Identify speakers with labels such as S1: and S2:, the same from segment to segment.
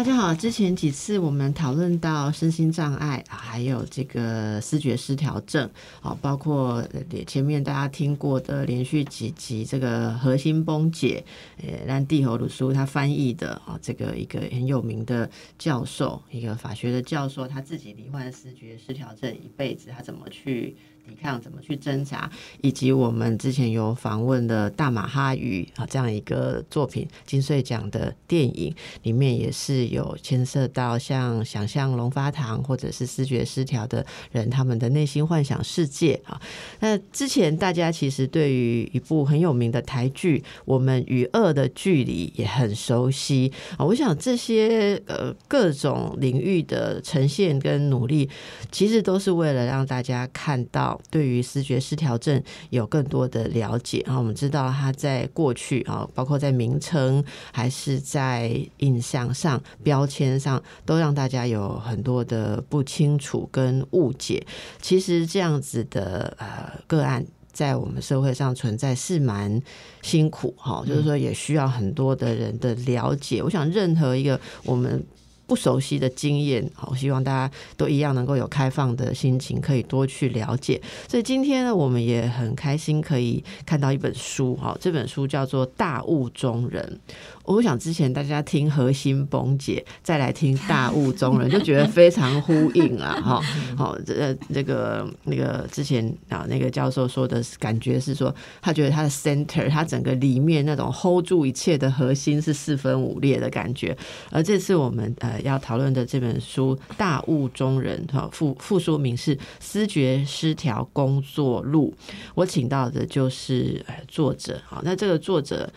S1: 大家好，之前几次我们讨论到身心障碍，还有这个视觉失调症，啊，包括前面大家听过的连续几集这个核心崩解，呃，让地侯鲁书他翻译的啊，这个一个很有名的教授，一个法学的教授，他自己罹患视觉失调症一辈子，他怎么去？抵抗怎么去挣扎，以及我们之前有访问的大马哈鱼啊这样一个作品金穗奖的电影里面也是有牵涉到像想象龙发堂或者是视觉失调的人他们的内心幻想世界啊。那之前大家其实对于一部很有名的台剧《我们与恶的距离》也很熟悉啊。我想这些呃各种领域的呈现跟努力，其实都是为了让大家看到。对于视觉失调症有更多的了解啊，我们知道它在过去啊，包括在名称还是在印象上、标签上，都让大家有很多的不清楚跟误解。其实这样子的呃个案，在我们社会上存在是蛮辛苦哈，就是说也需要很多的人的了解。我想任何一个我们。不熟悉的经验，好，希望大家都一样能够有开放的心情，可以多去了解。所以今天呢，我们也很开心可以看到一本书，哈，这本书叫做《大雾中人》。我想之前大家听核心崩解，再来听大雾中人，就觉得非常呼应啊！哈，好，这这个那个之前啊，那个教授说的感觉是说，他觉得他的 center，他整个里面那种 hold 住一切的核心是四分五裂的感觉。而这次我们呃要讨论的这本书《大雾中人》哈，副副书名是《思觉失调工作录》，我请到的就是作者。好，那这个作者。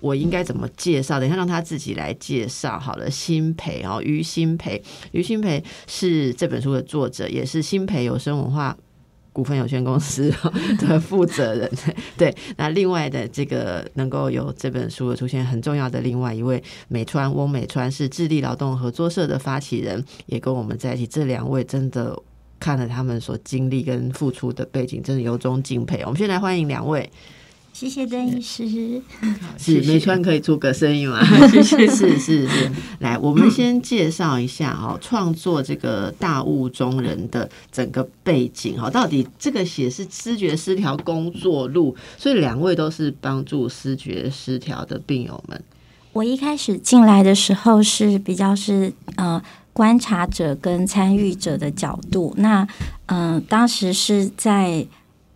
S1: 我应该怎么介绍？等一下让他自己来介绍好了。辛培哦，于新培，于新培是这本书的作者，也是辛培有声文化股份有限公司 的负责人。对，那另外的这个能够有这本书的出现，很重要的另外一位美川翁美川是智利劳动合作社的发起人，也跟我们在一起。这两位真的看了他们所经历跟付出的背景，真的由衷敬佩。我们先来欢迎两位。
S2: 谢谢邓医师，
S1: 是梅川可以出个声音吗？
S2: 谢谢，
S1: 是是是，来，我们先介绍一下哈，创作这个大雾中人的整个背景哈，到底这个写是知觉失调工作录，所以两位都是帮助视觉失调的病友们。
S2: 我一开始进来的时候是比较是呃观察者跟参与者的角度，那嗯，当时是在。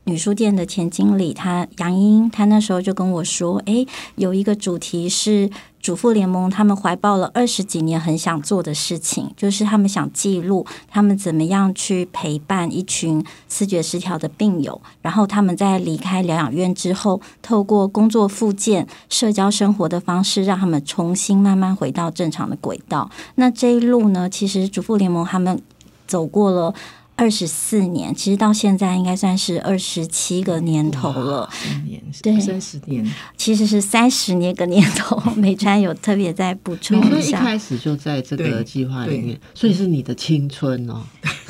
S2: 女书店的前经理，她杨英，她那时候就跟我说：“哎，有一个主题是主妇联盟，他们怀抱了二十几年很想做的事情，就是他们想记录他们怎么样去陪伴一群视觉失调的病友，然后他们在离开疗养院之后，透过工作复健、社交生活的方式，让他们重新慢慢回到正常的轨道。那这一路呢，其实主妇联盟他们走过了。”二十四年，其实到现在应该算是二十七个年头了。
S3: 年，对，三十年，
S2: 其实是三十年个年头。美川有特别在补充一
S1: 下，一开始就在这个计划里面，所以是你的青春哦。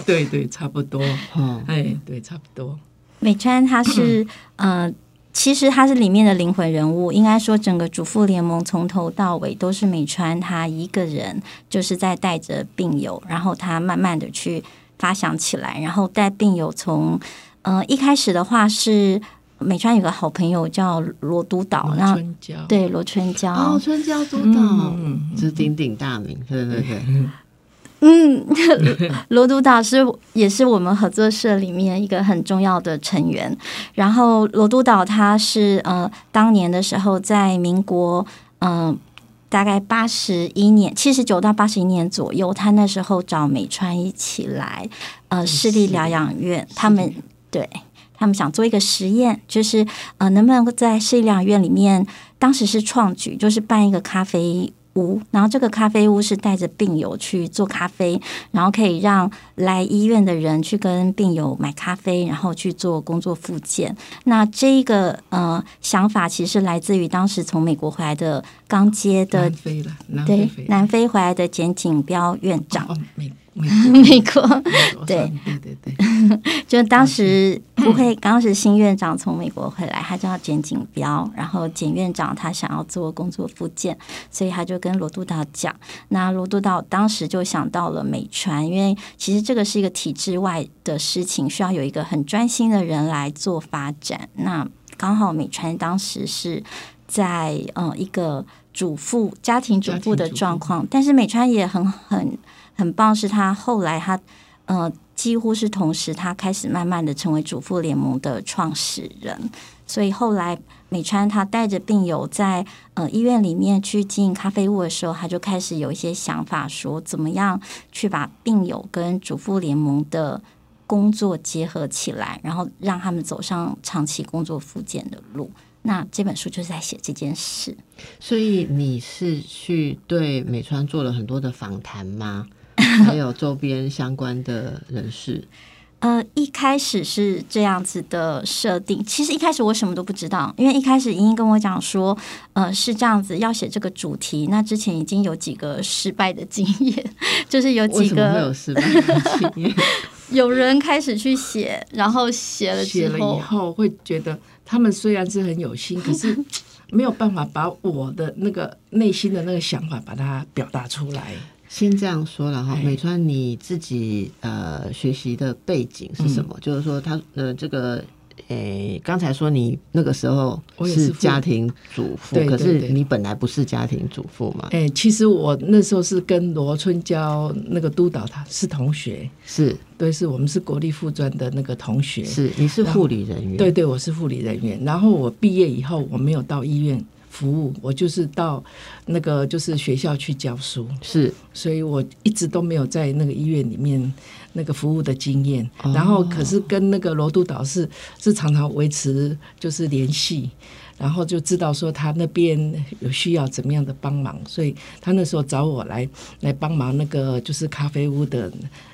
S3: 对对，差不多。哦，哎，对，差不多。
S2: 美川他是 呃，其实他是里面的灵魂人物。应该说，整个主妇联盟从头到尾都是美川他一个人，就是在带着病友，然后他慢慢的去。发想起来，然后带病友从，呃，一开始的话是美川有个好朋友叫罗督导，
S3: 然后
S2: 对罗春娇，
S1: 哦，春娇督导，嗯是鼎鼎大名，对对对，
S2: 嗯，罗督导是也是我们合作社里面一个很重要的成员，然后罗督导他是呃，当年的时候在民国，嗯。大概八十一年，七十九到八十一年左右，他那时候找美川一起来，呃，市立疗养院，他们对他们想做一个实验，就是呃，能不能够在市立疗养院里面，当时是创举，就是办一个咖啡。屋，然后这个咖啡屋是带着病友去做咖啡，然后可以让来医院的人去跟病友买咖啡，然后去做工作复健。那这个呃想法其实来自于当时从美国回来的刚接的
S3: 飞了，
S2: 对南非回来的简景彪院长。美国。对。
S3: 对对对，
S2: 就当时不会，当时新院长从美国回来，他叫简锦标，然后简院长他想要做工作复健，所以他就跟罗督导讲，那罗督导当时就想到了美川，因为其实这个是一个体制外的事情，需要有一个很专心的人来做发展。那刚好美川当时是在呃一个主妇家庭主妇的状况，但是美川也很很。很棒，是他后来他呃几乎是同时，他开始慢慢的成为主妇联盟的创始人。所以后来美川他带着病友在呃医院里面去经营咖啡屋的时候，他就开始有一些想法，说怎么样去把病友跟主妇联盟的工作结合起来，然后让他们走上长期工作复健的路。那这本书就是在写这件事。
S1: 所以你是去对美川做了很多的访谈吗？还有周边相关的人士，
S2: 呃，一开始是这样子的设定。其实一开始我什么都不知道，因为一开始莹莹跟我讲说，呃，是这样子要写这个主题。那之前已经有几个失败的经验，就是有几个
S1: 有失败的经验，
S2: 有人开始去写，然后写了
S3: 写了以后，会觉得他们虽然是很有心，可是没有办法把我的那个内心的那个想法把它表达出来。
S1: 先这样说了哈，美川你自己呃学习的背景是什么？就是说他呃这个诶，刚才说你那个时候是家庭主妇，可是你本来不是家庭主妇嘛？
S3: 哎，其实我那时候是跟罗春娇那个督导他是同学，
S1: 是
S3: 对，是我们是国立附专的那个同学，
S1: 是你是护理人员，
S3: 对对，我是护理人员。然后我毕业以后，我没有到医院。服务我就是到那个就是学校去教书，
S1: 是，
S3: 所以我一直都没有在那个医院里面那个服务的经验。然后可是跟那个罗督导是是常常维持就是联系，然后就知道说他那边有需要怎么样的帮忙，所以他那时候找我来来帮忙那个就是咖啡屋的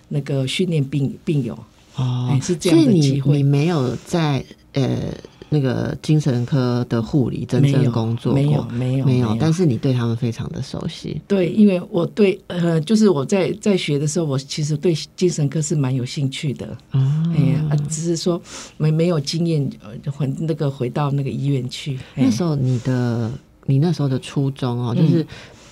S3: 那个训练病病友
S1: 哦，
S3: 是这样的机会，
S1: 你没有在呃。那个精神科的护理真正工作
S3: 没有没有没有，
S1: 但是你对他们非常的熟悉。
S3: 对，因为我对呃，就是我在在学的时候，我其实对精神科是蛮有兴趣的。哎呀，只是说没没有经验，回那个回到那个医院去。
S1: 那时候你的你那时候的初衷哦，就是。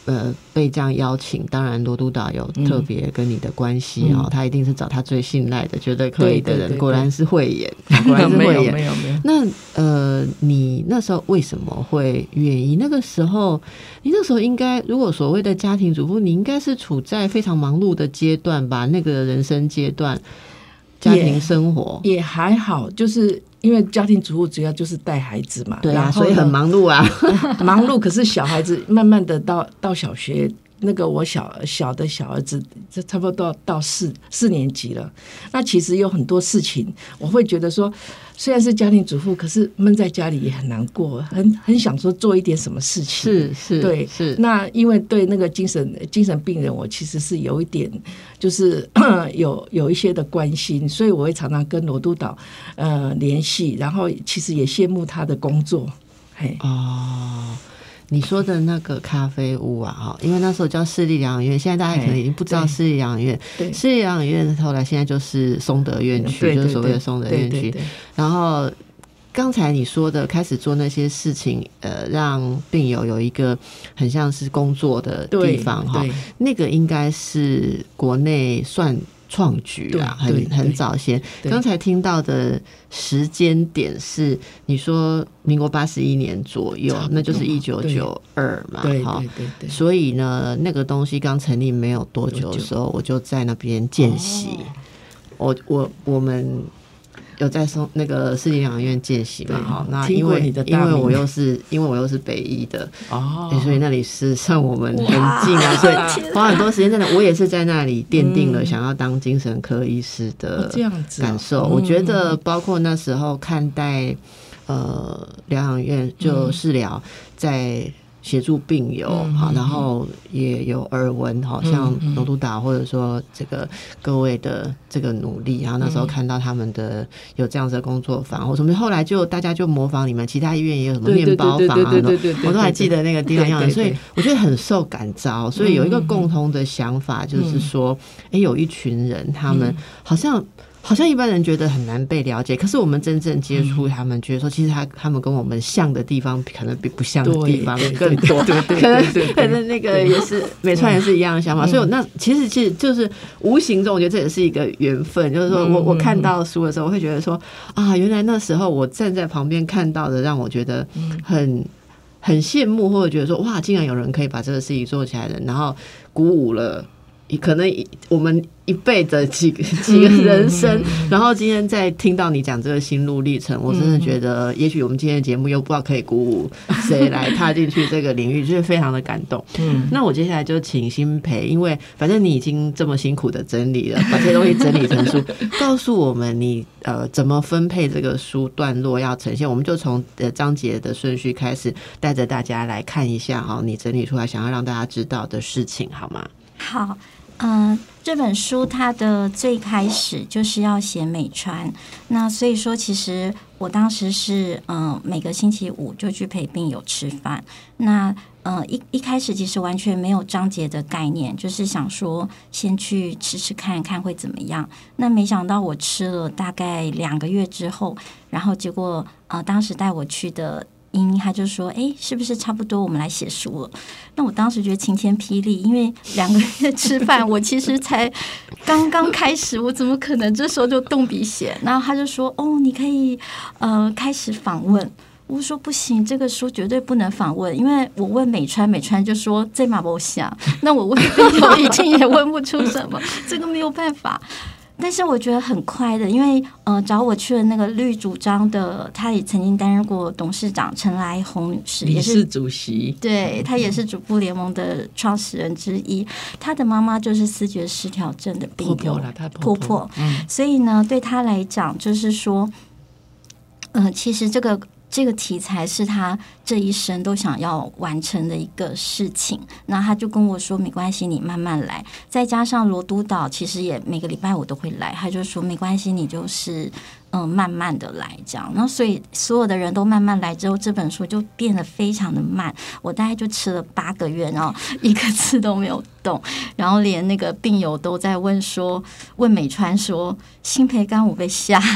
S1: 呃，被这样邀请，当然罗督导有特别跟你的关系哦，他一定是找他最信赖的、觉得可以的人。果然是慧眼，果然是 慧眼。
S3: 没有没有。
S1: 那呃，你那时候为什么会愿意？那个时候，你那时候应该，如果所谓的家庭主妇，你应该是处在非常忙碌的阶段吧？那个人生阶段，家庭生活
S3: 也还好，就是。因为家庭主妇主要就是带孩子嘛，
S1: 对啊，所以很忙碌啊，
S3: 忙碌。可是小孩子慢慢的到到小学。那个我小小的小儿子，这差不多到到四四年级了。那其实有很多事情，我会觉得说，虽然是家庭主妇，可是闷在家里也很难过，很很想说做一点什么事情。
S1: 是是，
S3: 对
S1: 是。
S3: 那因为对那个精神精神病人，我其实是有一点，就是 有有一些的关心，所以我会常常跟罗督导呃联系，然后其实也羡慕他的工作。嘿
S1: 哦。你说的那个咖啡屋啊，哈，因为那时候叫市立疗养院，现在大家可能已经不知道市立疗养院。
S3: 对，
S1: 市立疗养院后来现在就是松德院区，就是所谓的松德院区。然后刚才你说的开始做那些事情，呃，让病友有一个很像是工作的地方，哈，那个应该是国内算。创举啊，很很早先。刚才听到的时间点是你说民国八十一年左右，那就是一九九二嘛，
S3: 哈。
S1: 所以呢，那个东西刚成立没有多久的时候，我就在那边见习。我我我们。有在松那个世纪养院见习嘛？哈，那因为因为我又是因为我又是北医的哦，所以那里是算我们很近啊，所以花很多时间在那。我也是在那里奠定了想要当精神科医师的
S3: 这样子
S1: 感受。我觉得包括那时候看待呃疗养院就治疗在。协助病友，好，然后也有耳闻，好像罗督导或者说这个各位的这个努力，然后那时候看到他们的有这样子的工作坊，我什么，后来就大家就模仿你们，其他医院也有什么面包房啊，我都还记得那个地方样子，所以我觉得很受感召，所以有一个共同的想法，就是说，哎，有一群人，他们好像。好像一般人觉得很难被了解，可是我们真正接触他们，觉得说其实他他们跟我们像的地方，可能比不像的地方更多。
S3: 对对对，
S1: 可能那个也是美川也是一样的想法。所以那其实其实就是无形中，我觉得这也是一个缘分。就是说我我看到书的时候，我会觉得说啊，原来那时候我站在旁边看到的，让我觉得很很羡慕，或者觉得说哇，竟然有人可以把这个事情做起来的，然后鼓舞了。可能我们一辈子几个几个人生，然后今天在听到你讲这个心路历程，我真的觉得，也许我们今天的节目又不知道可以鼓舞谁来踏进去这个领域，就是非常的感动。嗯，那我接下来就请新培，因为反正你已经这么辛苦的整理了，把这些东西整理成书，告诉我们你呃怎么分配这个书段落要呈现，我们就从呃章节的顺序开始，带着大家来看一下哈，你整理出来想要让大家知道的事情，好吗？
S2: 好。嗯，这本书它的最开始就是要写美川，那所以说其实我当时是嗯每个星期五就去陪病友吃饭，那呃一一开始其实完全没有章节的概念，就是想说先去吃吃看看会怎么样，那没想到我吃了大概两个月之后，然后结果呃当时带我去的。英他就说：“哎，是不是差不多？我们来写书了。”那我当时觉得晴天霹雳，因为两个月吃饭，我其实才刚刚开始，我怎么可能这时候就动笔写？然后他就说：“哦，你可以呃开始访问。”我说：“不行，这个书绝对不能访问，因为我问美川，美川就说这马不想。那我问病友，已经也问不出什么，这个没有办法。”但是我觉得很快的，因为呃，找我去了那个绿主张的，他也曾经担任过董事长陈来红女士，
S3: 也是主席，
S2: 对他也是主妇联盟的创始人之一。他的妈妈就是思觉失调症的病友，
S3: 婆婆，
S2: 嗯，所以呢，对他来讲，就是说，嗯，其实这个。这个题材是他这一生都想要完成的一个事情，那他就跟我说：“没关系，你慢慢来。”再加上罗督导，其实也每个礼拜我都会来，他就说：“没关系，你就是。”嗯，慢慢的来，这样，那所以所有的人都慢慢来之后，这本书就变得非常的慢。我大概就吃了八个月，然后 一个字都没有动，然后连那个病友都在问说，问美川说，新培刚我被吓。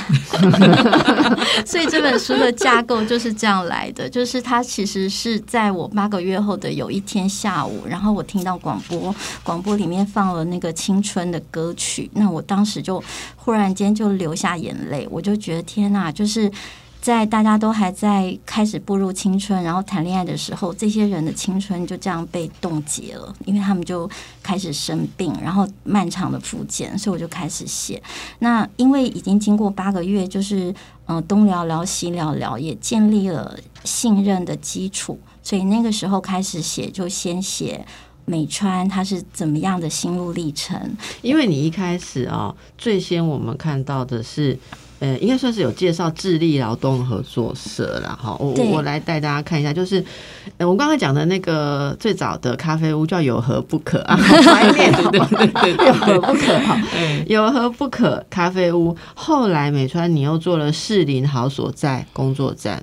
S2: 所以这本书的架构就是这样来的，就是它其实是在我八个月后的有一天下午，然后我听到广播，广播里面放了那个青春的歌曲，那我当时就忽然间就流下眼泪，我。我就觉得天哪，就是在大家都还在开始步入青春，然后谈恋爱的时候，这些人的青春就这样被冻结了，因为他们就开始生病，然后漫长的复健，所以我就开始写。那因为已经经过八个月，就是嗯东聊聊西聊聊，也建立了信任的基础，所以那个时候开始写，就先写美川他是怎么样的心路历程。
S1: 因为你一开始啊，最先我们看到的是。呃，应该算是有介绍智力劳动合作社了哈。我我来带大家看一下，就是呃，我刚才讲的那个最早的咖啡屋叫有何不可啊，怀念对对对，有何不可哈，有何不可咖啡屋。后来美川你又做了士林好所在工作站，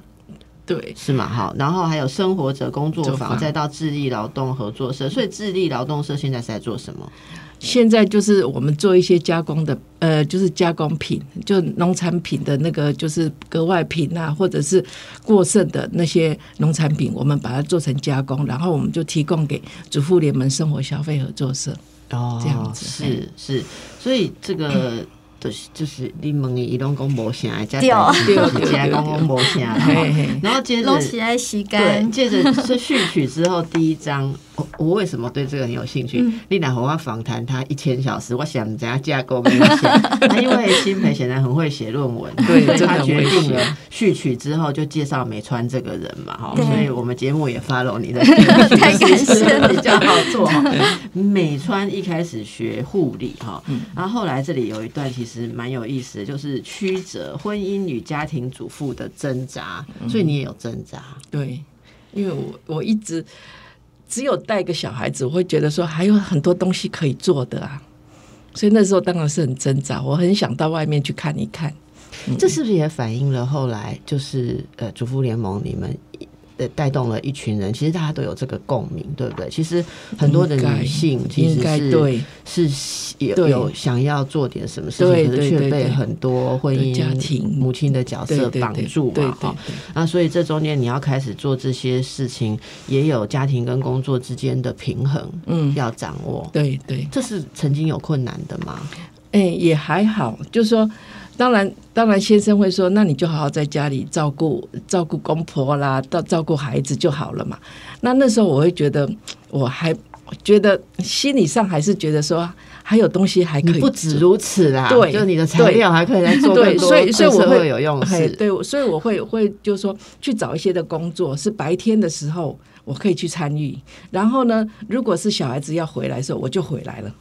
S3: 对，
S1: 是嘛？好，然后还有生活者工作坊，再到智力劳动合作社。所以智力劳动社现在是在做什么？
S3: 现在就是我们做一些加工的，呃，就是加工品，就农产品的那个就是格外品啊，或者是过剩的那些农产品，我们把它做成加工，然后我们就提供给主妇联盟生活消费合作社。哦，这样子
S1: 是是，所以这个。就是就是你问的伊拢讲无啥，加
S2: 对。
S1: 对，加讲讲无啥，然后接着对，接着是序曲之后第一章，我我为什么对这个很有兴趣？丽娜和我访谈他一千小时，我想怎样架构没有写，他因为新培显然很会写论文，
S3: 对，
S1: 所以他决定了序曲之后就介绍美川这个人嘛，哈，所以我们节目也 follow 你的，
S2: 太感谢
S1: 比较好做。美川一开始学护理哈，然后后来这里有一段其实。实蛮有意思的，就是曲折婚姻与家庭主妇的挣扎，所以你也有挣扎。
S3: 对，因为我我一直只有带个小孩子，我会觉得说还有很多东西可以做的啊，所以那时候当然是很挣扎，我很想到外面去看一看。
S1: 这是不是也反映了后来就是呃主妇联盟你们呃带动了一群人？其实大家都有这个共鸣，对不对？其实很多的女性其实是
S3: 对
S1: 是有有想要做点什么事
S3: 对
S1: 情，可是却被很多婚姻
S3: 家庭
S1: 母亲的角色绑住嘛哈。那所以这中间你要开始做这些事情，也有家庭跟工作之间的平衡，
S3: 嗯
S1: 要掌握。
S3: 对对，
S1: 这是曾经有困难的吗？
S3: 哎、也还好，就是说，当然，当然，先生会说，那你就好好在家里照顾照顾公婆啦，到照顾孩子就好了嘛。那那时候我会觉得，我还觉得心理上还是觉得说，还有东西还可以
S1: 不止如此啦，
S3: 对
S1: 就你的材料还可以来做
S3: 对，
S1: 更多
S3: 所以所以我会
S1: 会有用
S3: 对，所以我会会就是说去找一些的工作，是白天的时候我可以去参与，然后呢，如果是小孩子要回来的时候，我就回来了，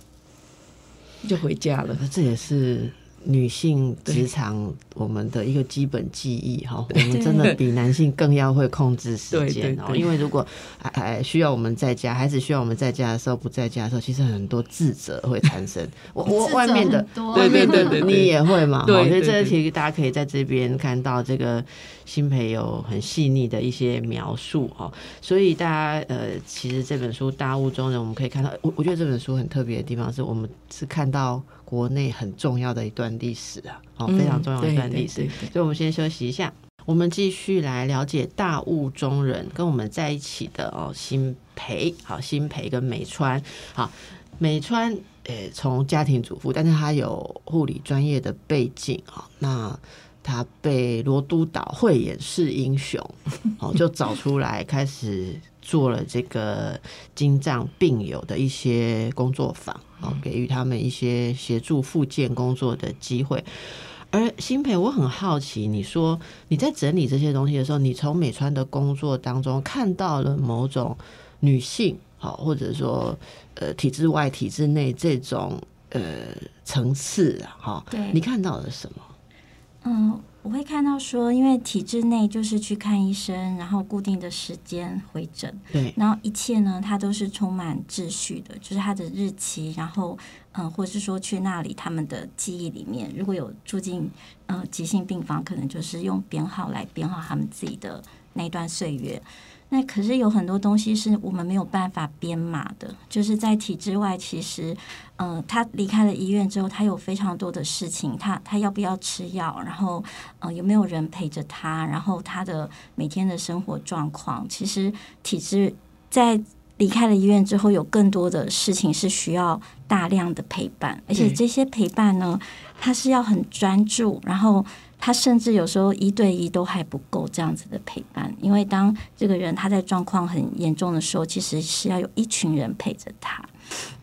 S3: 就回家了。
S1: 这也是女性职场我们的一个基本记忆哈。我们真的比男性更要会控制时
S3: 对
S1: 间哦，因为如果哎哎需要我们在家，孩子需要我们在家的时候不在家的时候，其实很多自责会产生。我我外面的外面的
S3: 对对对对
S1: 你也会嘛？
S3: 对
S1: 哈所以
S3: 对对
S1: 这个其实大家可以在这边看到这个新培有很细腻的一些描述哈。所以大家呃，其实这本书《大雾中人》，我们可以看到，我我觉得这本书很特别的地方是我们是看到国内很重要的一段历史啊，哦，非常重要的一段历史。所以我们先休息一下，我们继续来了解大雾中人跟我们在一起的哦，新培，好，新培跟美川，好，美川，呃，从家庭主妇，但是他有护理专业的背景啊、那。他被罗督导慧眼识英雄，哦，就找出来开始做了这个精障病友的一些工作坊，哦，给予他们一些协助复健工作的机会。而新培，我很好奇，你说你在整理这些东西的时候，你从美川的工作当中看到了某种女性，好，或者说呃体制外、体制内这种呃层次啊，哈，你看到了什么？
S2: 嗯，我会看到说，因为体制内就是去看医生，然后固定的时间回诊，
S1: 对，
S2: 然后一切呢，它都是充满秩序的，就是它的日期，然后嗯、呃或者是说去那里他们的记忆里面，如果有住进呃急性病房，可能就是用编号来编号他们自己的那段岁月。那可是有很多东西是我们没有办法编码的，就是在体制外，其实，呃，他离开了医院之后，他有非常多的事情，他他要不要吃药，然后呃有没有人陪着他，然后他的每天的生活状况，其实体制在离开了医院之后，有更多的事情是需要大量的陪伴，而且这些陪伴呢，他是要很专注，然后他甚至有时候一对一都还不够这样子的陪伴，因为当这个人他在状况很严重的时候，其实是要有一群人陪着他。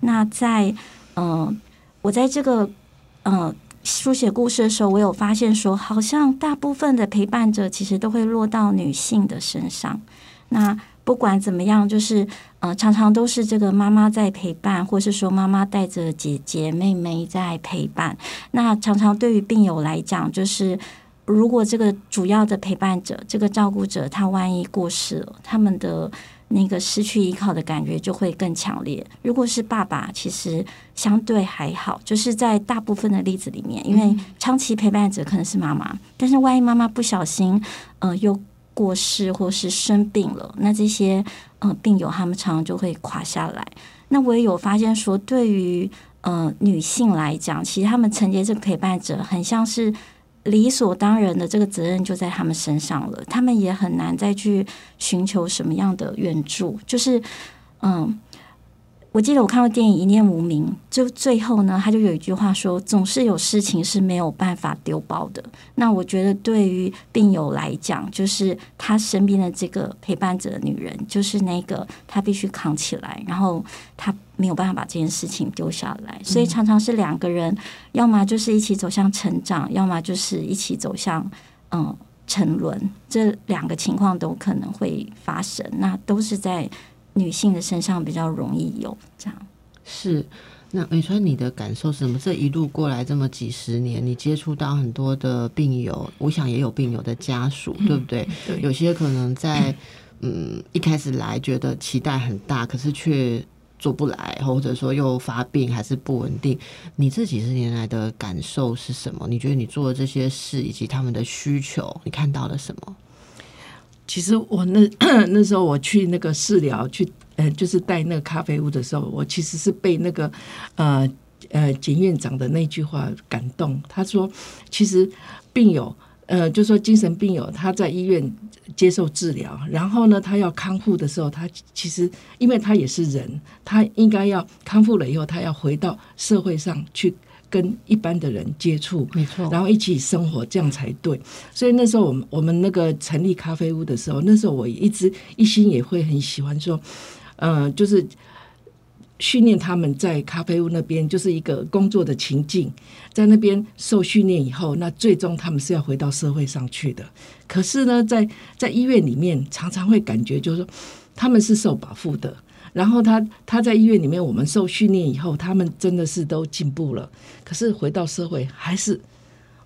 S2: 那在嗯、我在这个呃书写故事的时候，我有发现说，好像大部分的陪伴者其实都会落到女性的身上。那不管怎么样，就是呃，常常都是这个妈妈在陪伴，或是说妈妈带着姐姐妹妹在陪伴。那常常对于病友来讲，就是如果这个主要的陪伴者、这个照顾者他万一过世了，他们的那个失去依靠的感觉就会更强烈。如果是爸爸，其实相对还好，就是在大部分的例子里面，因为长期陪伴者可能是妈妈，但是万一妈妈不小心，呃，又过世或是生病了，那这些呃病友他们常常就会垮下来。那我也有发现说，对于呃女性来讲，其实他们承接这个陪伴者，很像是理所当然的这个责任就在他们身上了，他们也很难再去寻求什么样的援助，就是嗯。我记得我看过电影《一念无名》，就最后呢，他就有一句话说：“总是有事情是没有办法丢包的。”那我觉得对于病友来讲，就是他身边的这个陪伴者的女人，就是那个他必须扛起来，然后他没有办法把这件事情丢下来，所以常常是两个人，要么就是一起走向成长，要么就是一起走向嗯沉沦，这两个情况都可能会发生，那都是在女性的身上比较容易有这样。
S1: 是。那美川，你的感受是什么？这一路过来这么几十年，你接触到很多的病友，我想也有病友的家属，对不对？
S3: 对
S1: 有些可能在 嗯，一开始来觉得期待很大，可是却做不来，或者说又发病还是不稳定。你这几十年来的感受是什么？你觉得你做的这些事以及他们的需求，你看到了什么？
S3: 其实我那 那时候我去那个治疗去，呃，就是带那个咖啡屋的时候，我其实是被那个呃呃简院长的那句话感动。他说，其实病友，呃，就说精神病友他在医院接受治疗，然后呢，他要康复的时候，他其实因为他也是人，他应该要康复了以后，他要回到社会上去。跟一般的人接触，
S1: 没错，
S3: 然后一起生活，这样才对。所以那时候，我们我们那个成立咖啡屋的时候，那时候我一直一心也会很喜欢说，嗯，就是训练他们在咖啡屋那边，就是一个工作的情境，在那边受训练以后，那最终他们是要回到社会上去的。可是呢，在在医院里面，常常会感觉就是说，他们是受保护的。然后他他在医院里面，我们受训练以后，他们真的是都进步了。可是回到社会还是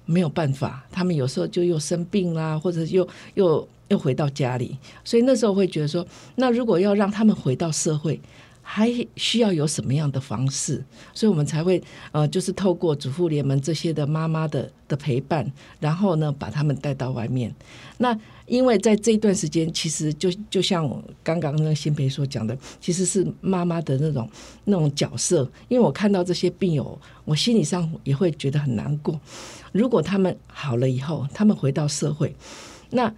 S3: 没有办法，他们有时候就又生病啦，或者又又又回到家里。所以那时候会觉得说，那如果要让他们回到社会，还需要有什么样的方式？所以我们才会呃，就是透过主妇联盟这些的妈妈的的陪伴，然后呢，把他们带到外面。那因为在这一段时间，其实就就像刚刚那个新培所讲的，其实是妈妈的那种那种角色。因为我看到这些病友，我心理上也会觉得很难过。如果他们好了以后，他们回到社会，那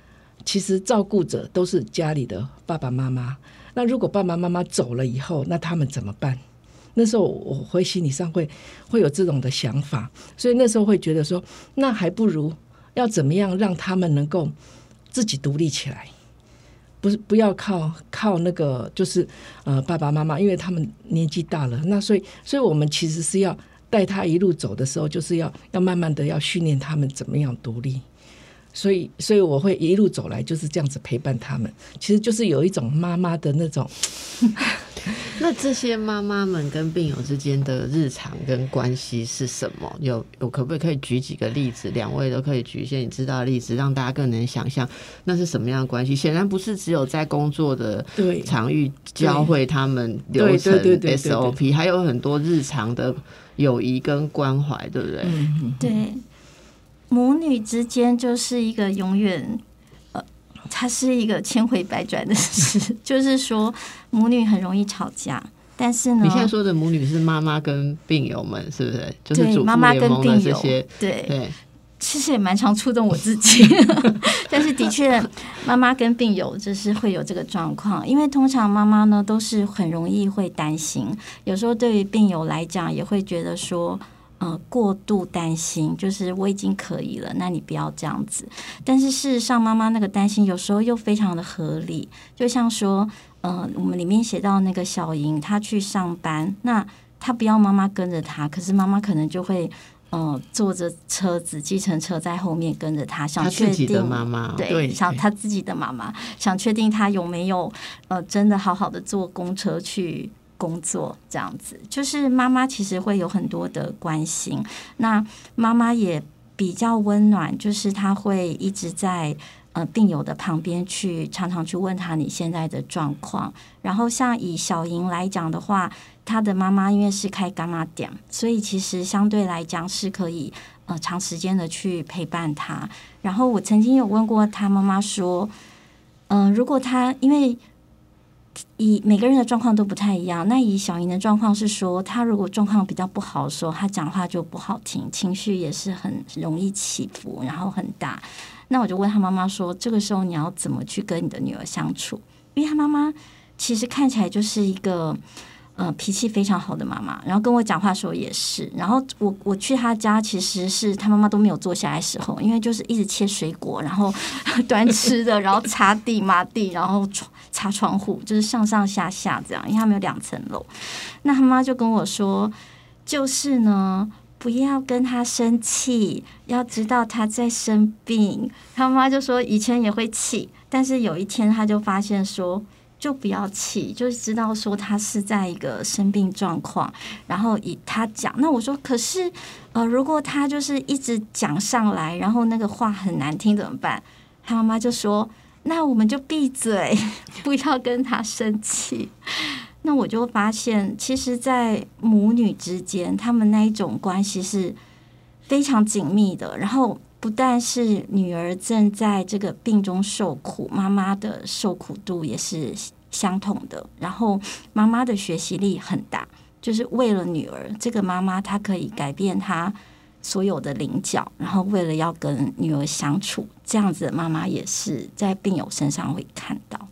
S3: 其实照顾者都是家里的爸爸妈妈。那如果爸爸妈妈走了以后，那他们怎么办？那时候我会心理上会会有这种的想法，所以那时候会觉得说，那还不如要怎么样让他们能够。自己独立起来，不是不要靠靠那个，就是呃爸爸妈妈，因为他们年纪大了，那所以所以我们其实是要带他一路走的时候，就是要要慢慢的要训练他们怎么样独立。所以，所以我会一路走来就是这样子陪伴他们，其实就是有一种妈妈的那种。
S1: 那这些妈妈们跟病友之间的日常跟关系是什么？有有可不可以可以举几个例子？两位都可以举一些你知道的例子，让大家更能想象那是什么样的关系。显然不是只有在工作的场域教会他们流程 SOP，还有很多日常的友谊跟关怀，对不对？
S2: 对。母女之间就是一个永远，呃，它是一个千回百转的事。就是说，母女很容易吵架，但是呢，
S1: 你现在说的母女是妈妈跟病友们，是不是？
S2: 就是，妈妈跟病友对对，其实也蛮常触动我自己。但是的确，妈妈跟病友就是会有这个状况，因为通常妈妈呢都是很容易会担心，有时候对于病友来讲也会觉得说。呃，过度担心，就是我已经可以了，那你不要这样子。但是事实上，妈妈那个担心有时候又非常的合理。就像说，呃，我们里面写到那个小莹，她去上班，那她不要妈妈跟着她，可是妈妈可能就会，呃，坐着车子、计程车在后面跟着她，想确定
S1: 妈妈
S2: 对，想她自己的妈妈，想确定她有没有呃，真的好好的坐公车去。工作这样子，就是妈妈其实会有很多的关心，那妈妈也比较温暖，就是她会一直在呃病友的旁边去，常常去问他你现在的状况。然后像以小莹来讲的话，她的妈妈因为是开干妈店，所以其实相对来讲是可以呃长时间的去陪伴她。然后我曾经有问过她妈妈说，嗯，如果她因为。以每个人的状况都不太一样。那以小莹的状况是说，她如果状况比较不好的时候，她讲话就不好听，情绪也是很容易起伏，然后很大。那我就问她妈妈说，这个时候你要怎么去跟你的女儿相处？因为她妈妈其实看起来就是一个。呃，脾气非常好的妈妈，然后跟我讲话的时候也是。然后我我去他家，其实是他妈妈都没有坐下来时候，因为就是一直切水果，然后 端吃的，然后擦地、抹地，然后擦窗户，就是上上下下这样，因为他们有两层楼。那他妈就跟我说，就是呢，不要跟他生气，要知道他在生病。他妈就说，以前也会气，但是有一天他就发现说。就不要气，就是知道说他是在一个生病状况，然后以他讲。那我说，可是呃，如果他就是一直讲上来，然后那个话很难听怎么办？他妈妈就说，那我们就闭嘴，不要跟他生气。那我就发现，其实，在母女之间，他们那一种关系是非常紧密的。然后，不但是女儿正在这个病中受苦，妈妈的受苦度也是相同的。然后，妈妈的学习力很大，就是为了女儿，这个妈妈她可以改变她所有的棱角，然后为了要跟女儿相处，这样子的妈妈也是在病友身上会看到。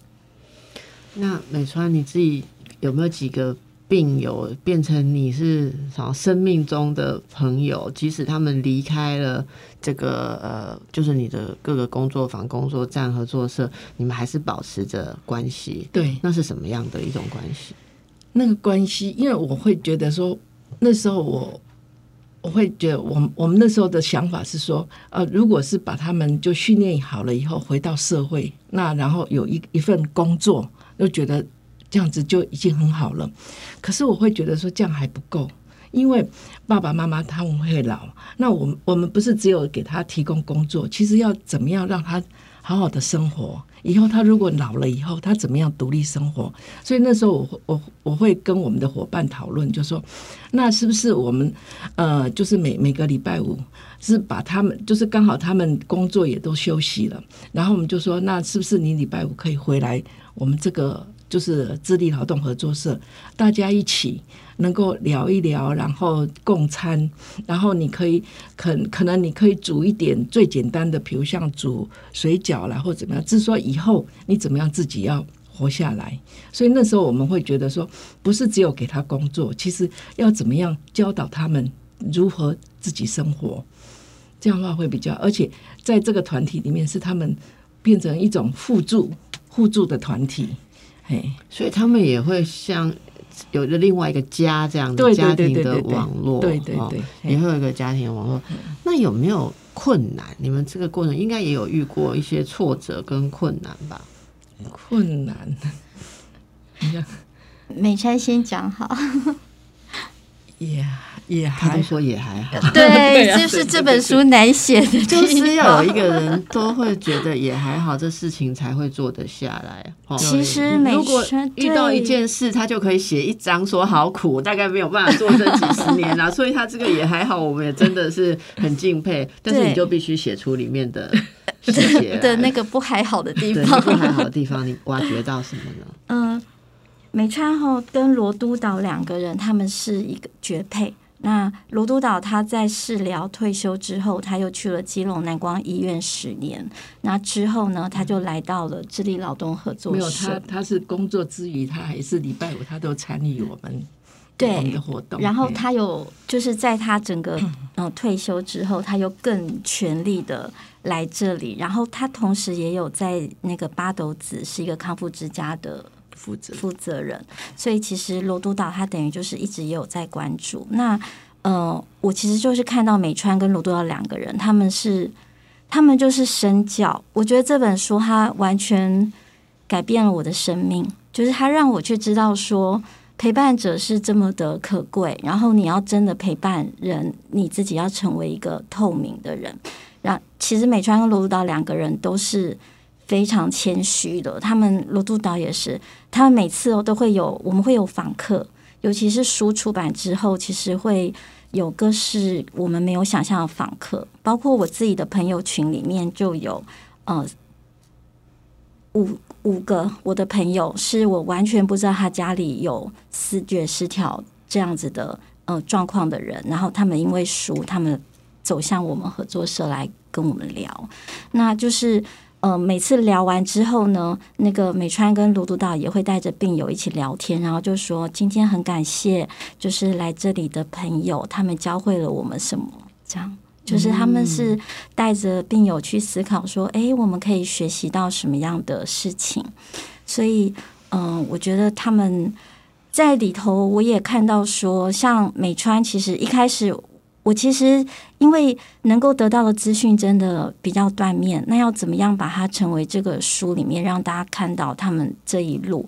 S1: 那美川你自己。有没有几个病友变成你是什生命中的朋友？即使他们离开了这个呃，就是你的各个工作坊、工作站、合作社，你们还是保持着关系。
S3: 对，
S1: 那是什么样的一种关系？
S3: 那个关系，因为我会觉得说，那时候我我会觉得，我我们那时候的想法是说，呃，如果是把他们就训练好了以后回到社会，那然后有一一份工作，又觉得。这样子就已经很好了，可是我会觉得说这样还不够，因为爸爸妈妈他们会老，那我们我们不是只有给他提供工作，其实要怎么样让他好好的生活？以后他如果老了以后，他怎么样独立生活？所以那时候我我我会跟我们的伙伴讨论，就说那是不是我们呃，就是每每个礼拜五是把他们，就是刚好他们工作也都休息了，然后我们就说那是不是你礼拜五可以回来我们这个。就是智力劳动合作社，大家一起能够聊一聊，然后共餐，然后你可以可可能你可以煮一点最简单的，比如像煮水饺啦，或怎么样。只是说以后你怎么样自己要活下来。所以那时候我们会觉得说，不是只有给他工作，其实要怎么样教导他们如何自己生活，这样的话会比较。而且在这个团体里面，是他们变成一种互助互助的团体。
S1: 嘿，所以他们也会像有着另外一个家这样的家庭的网络，
S3: 对对对，
S1: 也会有一个家庭网络。那有没有困难？你们这个过程应该也有遇过一些挫折跟困难吧？
S3: 困难，
S2: 美川先讲好。
S3: 也也还
S1: 说也还好，
S2: 对，就是这本书难写的，
S1: 就是要有一个人都会觉得也还好，这事情才会做得下来。
S2: 其实，
S1: 如果遇到一件事，他就可以写一张说好苦，大概没有办法做这几十年了。所以他这个也还好，我们也真的是很敬佩。但是你就必须写出里面的细节
S2: 的那个不还好的地方，
S1: 不还好的地方，你挖掘到什么呢？
S2: 嗯。美川后跟罗督导两个人，他们是一个绝配。那罗督导他在治疗退休之后，他又去了基隆南光医院十年。那之后呢，他就来到了智力劳动合作社。没
S3: 有他，他是工作之余，他还是礼拜五他都参与我们对的活动。
S2: 然后他有就是在他整个嗯退休之后，他又更全力的来这里。然后他同时也有在那个八斗子是一个康复之家的。
S3: 负责
S2: 负责人，所以其实罗督导他等于就是一直也有在关注。那呃，我其实就是看到美川跟罗督导两个人，他们是他们就是身教。我觉得这本书它完全改变了我的生命，就是他让我去知道说陪伴者是这么的可贵。然后你要真的陪伴人，你自己要成为一个透明的人。然其实美川跟罗督导两个人都是。非常谦虚的，他们罗督导也是，他们每次哦都会有，我们会有访客，尤其是书出版之后，其实会有个是我们没有想象的访客，包括我自己的朋友群里面就有呃五五个我的朋友，是我完全不知道他家里有视觉失调这样子的呃状况的人，然后他们因为书，他们走向我们合作社来跟我们聊，那就是。呃，每次聊完之后呢，那个美川跟卢督导也会带着病友一起聊天，然后就说今天很感谢，就是来这里的朋友，他们教会了我们什么？这样，就是他们是带着病友去思考，说，哎，我们可以学习到什么样的事情？所以，嗯，我觉得他们在里头，我也看到说，像美川，其实一开始。我其实因为能够得到的资讯真的比较断面，那要怎么样把它成为这个书里面让大家看到他们这一路？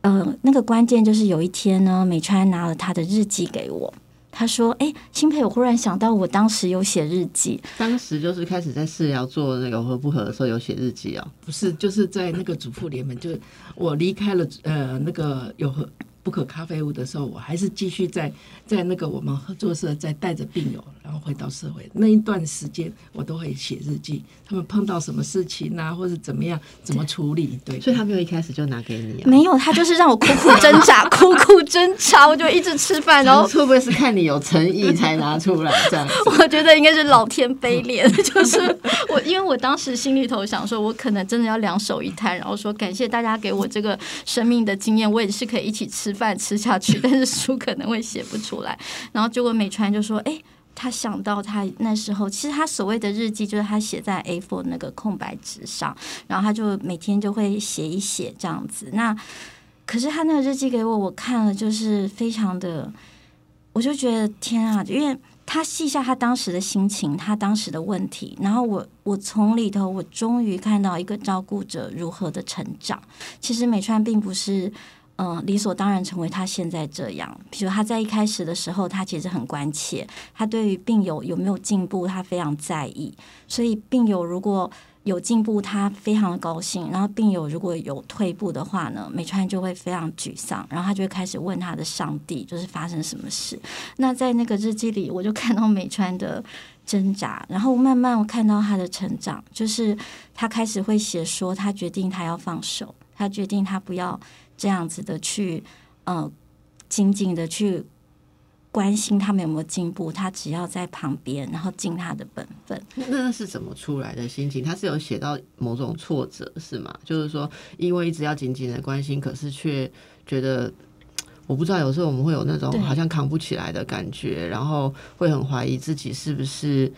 S2: 呃，那个关键就是有一天呢，美川拿了他的日记给我，他说：“哎，新培，我忽然想到，我当时有写日记。
S1: 当时就是开始在治疗做那个合不合的时候有写日记哦。
S3: 不是，就是在那个主妇联盟，就我离开了呃那个有合。”不可咖啡屋的时候，我还是继续在在那个我们合作社，在带着病友，然后回到社会那一段时间，我都会写日记。他们碰到什么事情啊，或者怎么样，怎么处理？对，
S1: 所以他没有一开始就拿给你啊？
S2: 没有，他就是让我苦苦挣扎，苦苦挣扎，我就一直吃饭。然后
S1: 会不会是看你有诚意才拿出来这样？
S2: 我觉得应该是老天悲怜，就是我，因为我当时心里头想说，我可能真的要两手一摊，然后说感谢大家给我这个生命的经验，我也是可以一起吃。吃饭吃下去，但是书可能会写不出来。然后结果美川就说：“哎，他想到他那时候，其实他所谓的日记就是他写在 A4 那个空白纸上，然后他就每天就会写一写这样子。那可是他那个日记给我，我看了就是非常的，我就觉得天啊，因为他记下他当时的心情，他当时的问题，然后我我从里头我终于看到一个照顾者如何的成长。其实美川并不是。”嗯，理所当然成为他现在这样。比如他在一开始的时候，他其实很关切，他对于病友有没有进步，他非常在意。所以病友如果有进步，他非常的高兴；然后病友如果有退步的话呢，美川就会非常沮丧，然后他就会开始问他的上帝，就是发生什么事。那在那个日记里，我就看到美川的挣扎，然后慢慢我看到他的成长，就是他开始会写说，他决定他要放手，他决定他不要。这样子的去，呃，紧紧的去关心他们有没有进步，他只要在旁边，然后尽他的本分。
S1: 那是怎么出来的心情？他是有写到某种挫折是吗？就是说，因为一直要紧紧的关心，可是却觉得，我不知道，有时候我们会有那种好像扛不起来的感觉，然后会很怀疑自己是不是。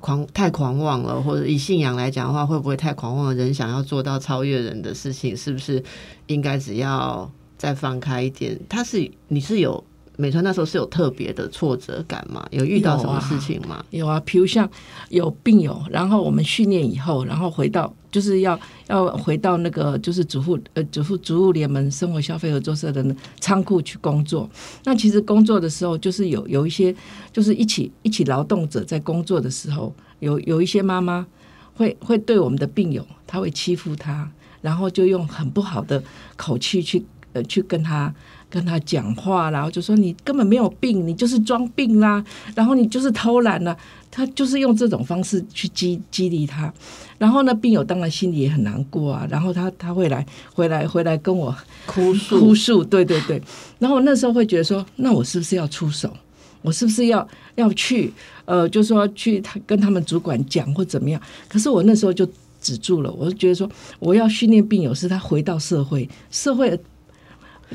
S1: 狂太狂妄了，或者以信仰来讲的话，会不会太狂妄？人想要做到超越人的事情，是不是应该只要再放开一点？他是你是有。美川那时候是有特别的挫折感吗？有遇到什么事情吗？
S3: 有啊，比如像有病友，然后我们训练以后，然后回到就是要要回到那个就是主妇呃主妇主妇联盟生活消费合作社的仓库去工作。那其实工作的时候，就是有有一些就是一起一起劳动者在工作的时候，有有一些妈妈会会对我们的病友，他会欺负他，然后就用很不好的口气去呃去跟他。跟他讲话，然后就说你根本没有病，你就是装病啦，然后你就是偷懒了，他就是用这种方式去激激励他，然后呢，病友当然心里也很难过啊，然后他他会来回来回来跟我
S1: 哭诉
S3: 哭诉，对对对，然后那时候会觉得说，那我是不是要出手？我是不是要要去呃，就说去他跟他们主管讲或怎么样？可是我那时候就止住了，我就觉得说，我要训练病友是他回到社会，社会。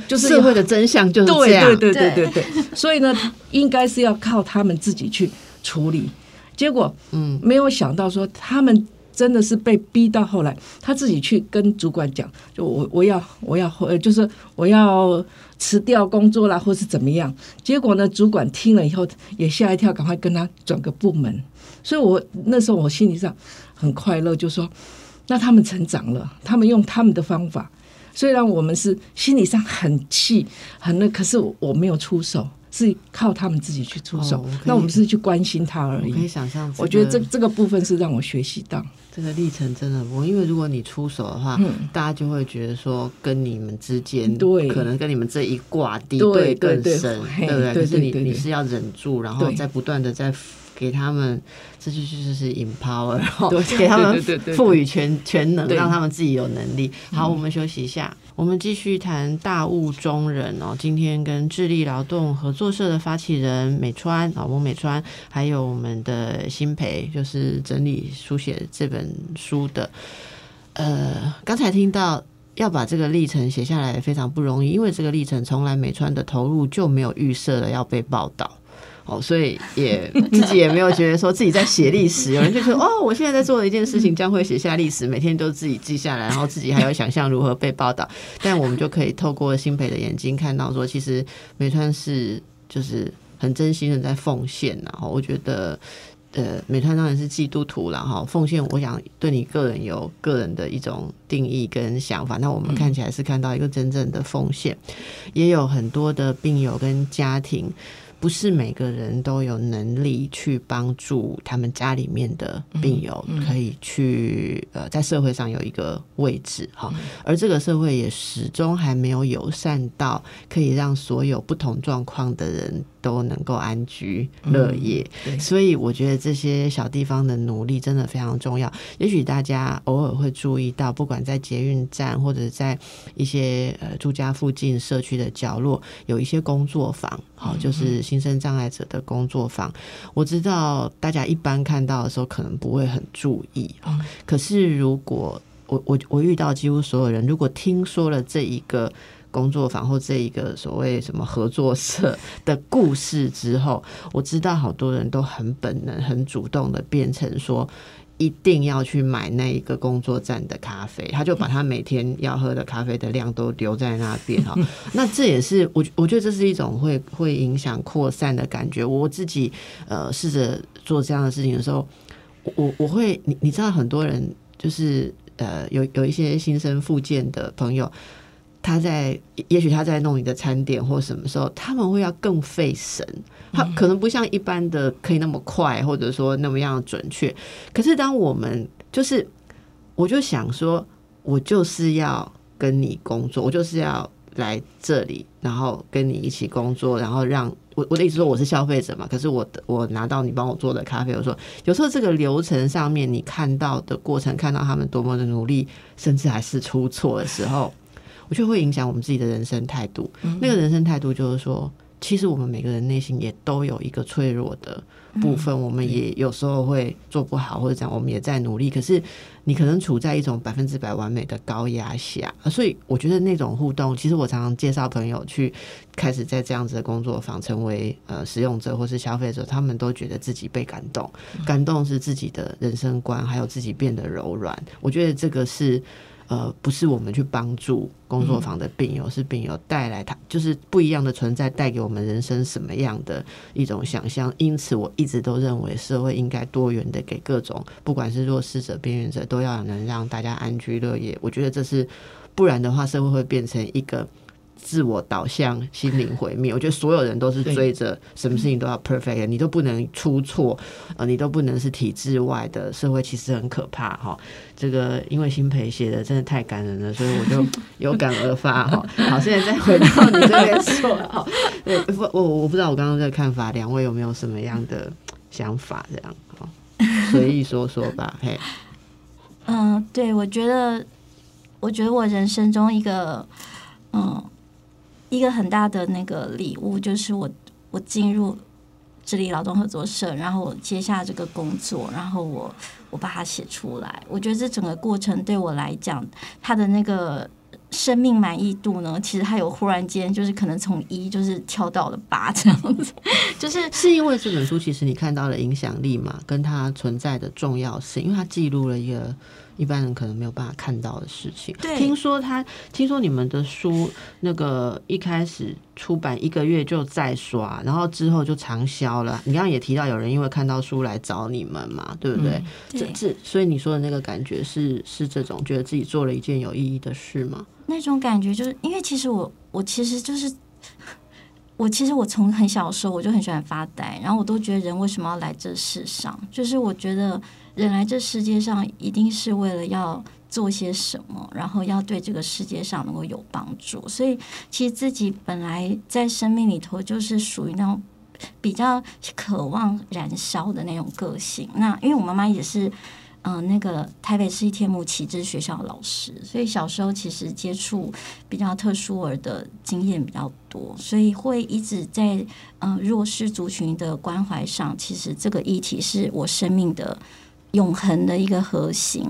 S1: 就是社会的真相就是这样，
S3: 对对对对对对。所以呢，应该是要靠他们自己去处理。结果，嗯，没有想到说他们真的是被逼到后来，他自己去跟主管讲，就我我要我要呃，就是我要辞掉工作啦，或是怎么样。结果呢，主管听了以后也吓一跳，赶快跟他转个部门。所以我那时候我心理上很快乐，就说那他们成长了，他们用他们的方法。虽然我们是心理上很气很那，可是我没有出手，是靠他们自己去出手。那我们是去关心他而已。
S1: 可以想象，
S3: 我觉得这这个部分是让我学习到
S1: 这个历程真的我，因为如果你出手的话，大家就会觉得说跟你们之间
S3: 对，
S1: 可能跟你们这一挂敌对更深，对不对？可是你你是要忍住，然后再不断的在。给他们，这就就是是 empower，然后给他们赋予全全能，让他们自己有能力。好，我们休息一下，我们继续谈大雾中人哦。今天跟智力劳动合作社的发起人美川啊，翁美川，还有我们的新培，就是整理书写这本书的。呃，刚才听到要把这个历程写下来非常不容易，因为这个历程从来美川的投入就没有预设了要被报道。哦，所以也自己也没有觉得说自己在写历史，有人就说哦，我现在在做的一件事情将会写下历史，每天都自己记下来，然后自己还要想象如何被报道。但我们就可以透过新培的眼睛看到，说其实美川是就是很真心的在奉献。然后我觉得，呃，美团当然是基督徒了哈，奉献我想对你个人有个人的一种定义跟想法。那我们看起来是看到一个真正的奉献，也有很多的病友跟家庭。不是每个人都有能力去帮助他们家里面的病友，可以去呃在社会上有一个位置哈，而这个社会也始终还没有友善到可以让所有不同状况的人。都能够安居乐业，所以我觉得这些小地方的努力真的非常重要。也许大家偶尔会注意到，不管在捷运站或者在一些呃住家附近社区的角落，有一些工作坊，好，就是新生障碍者的工作坊。我知道大家一般看到的时候可能不会很注意啊，可是如果我我我遇到几乎所有人，如果听说了这一个。工作坊或这一个所谓什么合作社的故事之后，我知道好多人都很本能、很主动的变成说，一定要去买那一个工作站的咖啡，他就把他每天要喝的咖啡的量都留在那边哈。那这也是我我觉得这是一种会会影响扩散的感觉。我自己呃试着做这样的事情的时候，我我会你你知道很多人就是呃有有一些新生复健的朋友。他在，也许他在弄你的餐点或什么时候，他们会要更费神，他可能不像一般的可以那么快，或者说那么样准确。可是当我们就是，我就想说，我就是要跟你工作，我就是要来这里，然后跟你一起工作，然后让我我的意思说我是消费者嘛。可是我我拿到你帮我做的咖啡，我说有时候这个流程上面你看到的过程，看到他们多么的努力，甚至还是出错的时候。我觉得会影响我们自己的人生态度。那个人生态度就是说，其实我们每个人内心也都有一个脆弱的部分，我们也有时候会做不好，或者讲我们也在努力。可是你可能处在一种百分之百完美的高压下，所以我觉得那种互动，其实我常常介绍朋友去开始在这样子的工作坊成为呃使用者或是消费者，他们都觉得自己被感动，感动是自己的人生观，还有自己变得柔软。我觉得这个是。呃，不是我们去帮助工作坊的病友，是病友带来他就是不一样的存在，带给我们人生什么样的一种想象。因此，我一直都认为社会应该多元的给各种，不管是弱势者、边缘者，都要能让大家安居乐业。我觉得这是，不然的话，社会会变成一个。自我导向、心灵毁灭，我觉得所有人都是追着什么事情都要 perfect，你都不能出错，呃，你都不能是体制外的社会，其实很可怕哈。这个因为新培写的真的太感人了，所以我就 有感而发哈。好，现在再回到你这边说哈，对，不，我我不知道我刚刚这个看法，两位有没有什么样的想法？这样哈，随意说说吧。嘿，
S2: 嗯，对，我觉得，我觉得我人生中一个，嗯。一个很大的那个礼物，就是我我进入智利劳动合作社，然后我接下这个工作，然后我我把它写出来。我觉得这整个过程对我来讲，它的那个生命满意度呢，其实它有忽然间就是可能从一就是跳到了八这样子，就是
S1: 是因为这本书其实你看到了影响力嘛，跟它存在的重要性，因为它记录了一个。一般人可能没有办法看到的事情。对听说他，听说你们的书那个一开始出版一个月就在刷，然后之后就长销了。你刚刚也提到有人因为看到书来找你们嘛，对不对？这这，所以你说的那个感觉是是这种觉得自己做了一件有意义的事吗？
S2: 那种感觉就是因为其实我我其实就是我其实我从很小的时候我就很喜欢发呆，然后我都觉得人为什么要来这世上？就是我觉得。人来这世界上一定是为了要做些什么，然后要对这个世界上能够有帮助。所以，其实自己本来在生命里头就是属于那种比较渴望燃烧的那种个性。那因为我妈妈也是，嗯，那个台北市一天母启智学校的老师，所以小时候其实接触比较特殊儿的经验比较多，所以会一直在嗯弱势族群的关怀上，其实这个议题是我生命的。永恒的一个核心，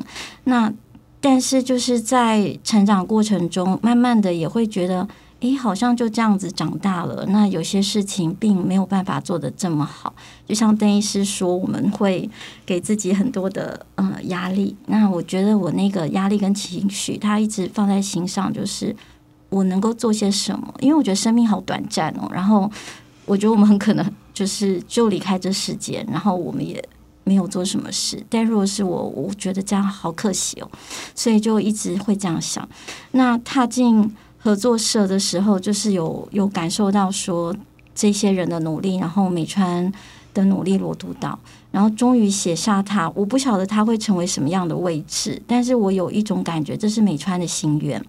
S2: 那但是就是在成长过程中，慢慢的也会觉得，诶，好像就这样子长大了。那有些事情并没有办法做得这么好，就像邓医师说，我们会给自己很多的呃压力。那我觉得我那个压力跟情绪，他一直放在心上，就是我能够做些什么？因为我觉得生命好短暂哦。然后我觉得我们很可能就是就离开这世界，然后我们也。没有做什么事。但如果是我，我觉得这样好可惜哦，所以就一直会这样想。那踏进合作社的时候，就是有有感受到说这些人的努力，然后美川的努力，罗督导。然后终于写下他，我不晓得他会成为什么样的位置，但是我有一种感觉，这是美川的心愿。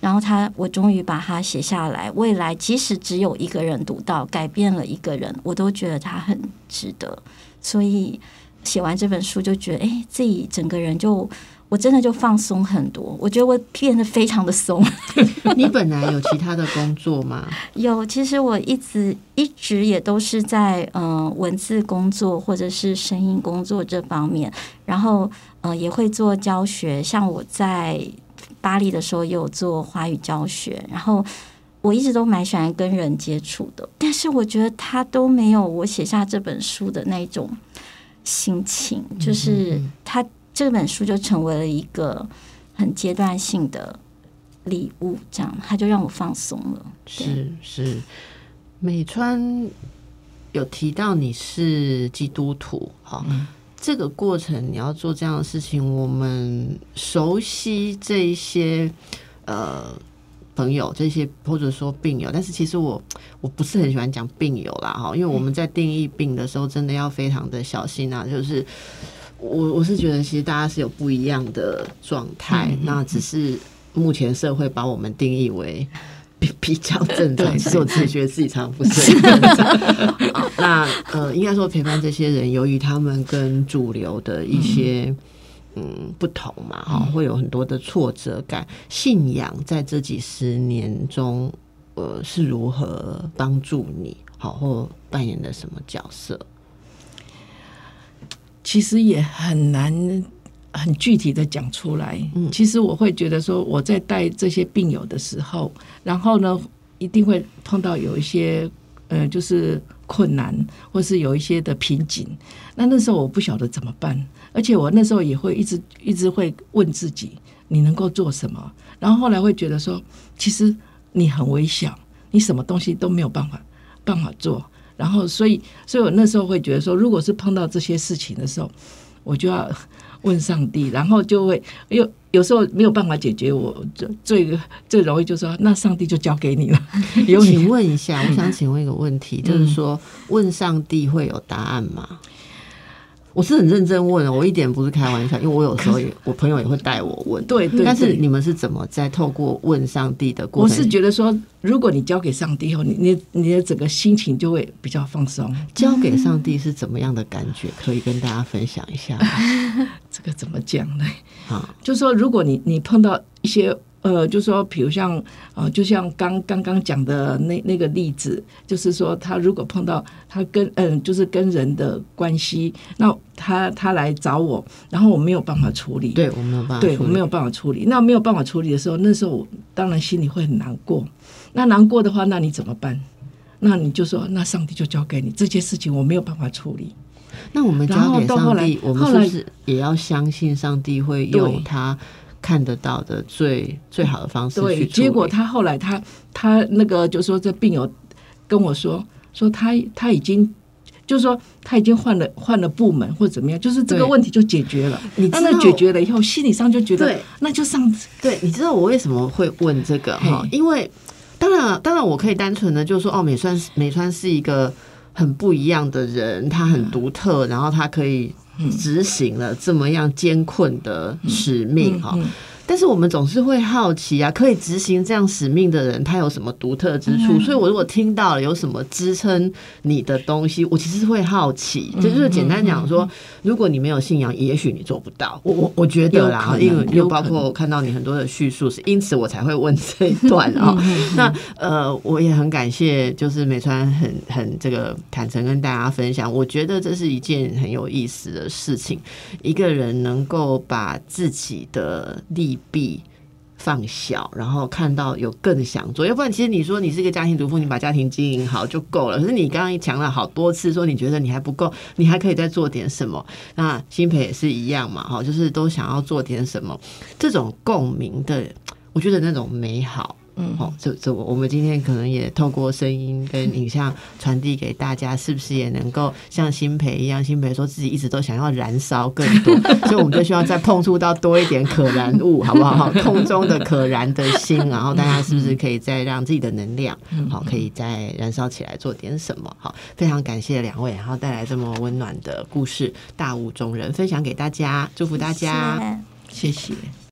S2: 然后他，我终于把它写下来。未来即使只有一个人读到，改变了一个人，我都觉得他很值得。所以写完这本书，就觉得，哎，自己整个人就。我真的就放松很多，我觉得我变得非常的松。
S1: 你本来有其他的工作吗？
S2: 有，其实我一直一直也都是在呃文字工作或者是声音工作这方面，然后呃也会做教学，像我在巴黎的时候也有做华语教学，然后我一直都蛮喜欢跟人接触的，但是我觉得他都没有我写下这本书的那种心情，就是他。这本书就成为了一个很阶段性的礼物，这样他就让我放松了。
S1: 是是，美川有提到你是基督徒，哈，这个过程你要做这样的事情，我们熟悉这一些呃朋友，这些或者说病友，但是其实我我不是很喜欢讲病友啦，哈，因为我们在定义病的时候，真的要非常的小心啊，就是。我我是觉得，其实大家是有不一样的状态，那只是目前社会把我们定义为 比比较正常，其实我自己觉得自己常常不是正常。那呃，应该说陪伴这些人，由于他们跟主流的一些嗯不同嘛，哈，会有很多的挫折感。信仰在这几十年中，呃，是如何帮助你，好或扮演了什么角色？
S3: 其实也很难很具体的讲出来。嗯，其实我会觉得说，我在带这些病友的时候，然后呢，一定会碰到有一些呃，就是困难，或是有一些的瓶颈。那那时候我不晓得怎么办，而且我那时候也会一直一直会问自己，你能够做什么？然后后来会觉得说，其实你很微小，你什么东西都没有办法办法做。然后，所以，所以我那时候会觉得说，如果是碰到这些事情的时候，我就要问上帝，然后就会有有时候没有办法解决，我最最最容易就说，那上帝就交给你了。
S1: 有请问一下，我想请问一个问题，就是说，问上帝会有答案吗？我是很认真问的，我一点不是开玩笑，因为我有时候也，我朋友也会带我问，
S3: 对对。
S1: 但是你们是怎么在透过问上帝的过
S3: 程？我是觉得说，如果你交给上帝后，你你你的整个心情就会比较放松。
S1: 交给上帝是怎么样的感觉？可以跟大家分享一下。
S3: 这个怎么讲呢？啊，就说如果你你碰到一些。呃，就说，比如像，呃，就像刚刚刚讲的那那个例子，就是说，他如果碰到他跟嗯，就是跟人的关系，那他他来找我，然后我没有办法处理，
S1: 对我没有办法，
S3: 对我没有办法处理，那没有办法处理的时候，那时候我当然心里会很难过。那难过的话，那你怎么办？那你就说，那上帝就交给你这件事情，我没有办法处理。
S1: 那我们交给上帝，我们是不是也要相信上帝会用他？看得到的最最好的方式去
S3: 结果他后来他他那个就说这病友跟我说说他他已经就是说他已经换了换了部门或者怎么样，就是这个问题就解决了。你真的解决了以后，心理上就觉得那就上
S1: 对。你知道我为什么会问这个哈？因为当然当然我可以单纯的就说哦，美川美川是一个很不一样的人，他很独特，然后他可以。执行了这么样艰困的使命哈。但是我们总是会好奇啊，可以执行这样使命的人，他有什么独特之处？所以，我如果听到了有什么支撑你的东西，我其实会好奇。就是简单讲说，如果你没有信仰，也许你做不到。我我我觉得啦，因为又包括我看到你很多的叙述，是因此我才会问这一段啊。那呃，我也很感谢，就是美川很很这个坦诚跟大家分享。我觉得这是一件很有意思的事情，一个人能够把自己的力。必放小，然后看到有更想做，要不然其实你说你是一个家庭主妇，你把家庭经营好就够了。可是你刚刚讲了好多次，说你觉得你还不够，你还可以再做点什么。那新培也是一样嘛，哈，就是都想要做点什么。这种共鸣的，我觉得那种美好
S3: 嗯
S1: 哦，这这我我们今天可能也透过声音跟影像传递给大家，是不是也能够像新培一样？新培说自己一直都想要燃烧更多，所以我们就希望再碰触到多一点可燃物，好不好？好 空中的可燃的心，然后大家是不是可以再让自己的能量，好，可以再燃烧起来，做点什么？好，非常感谢两位，然后带来这么温暖的故事，大雾中人分享给大家，祝福大家。
S2: 谢谢
S3: 谢谢。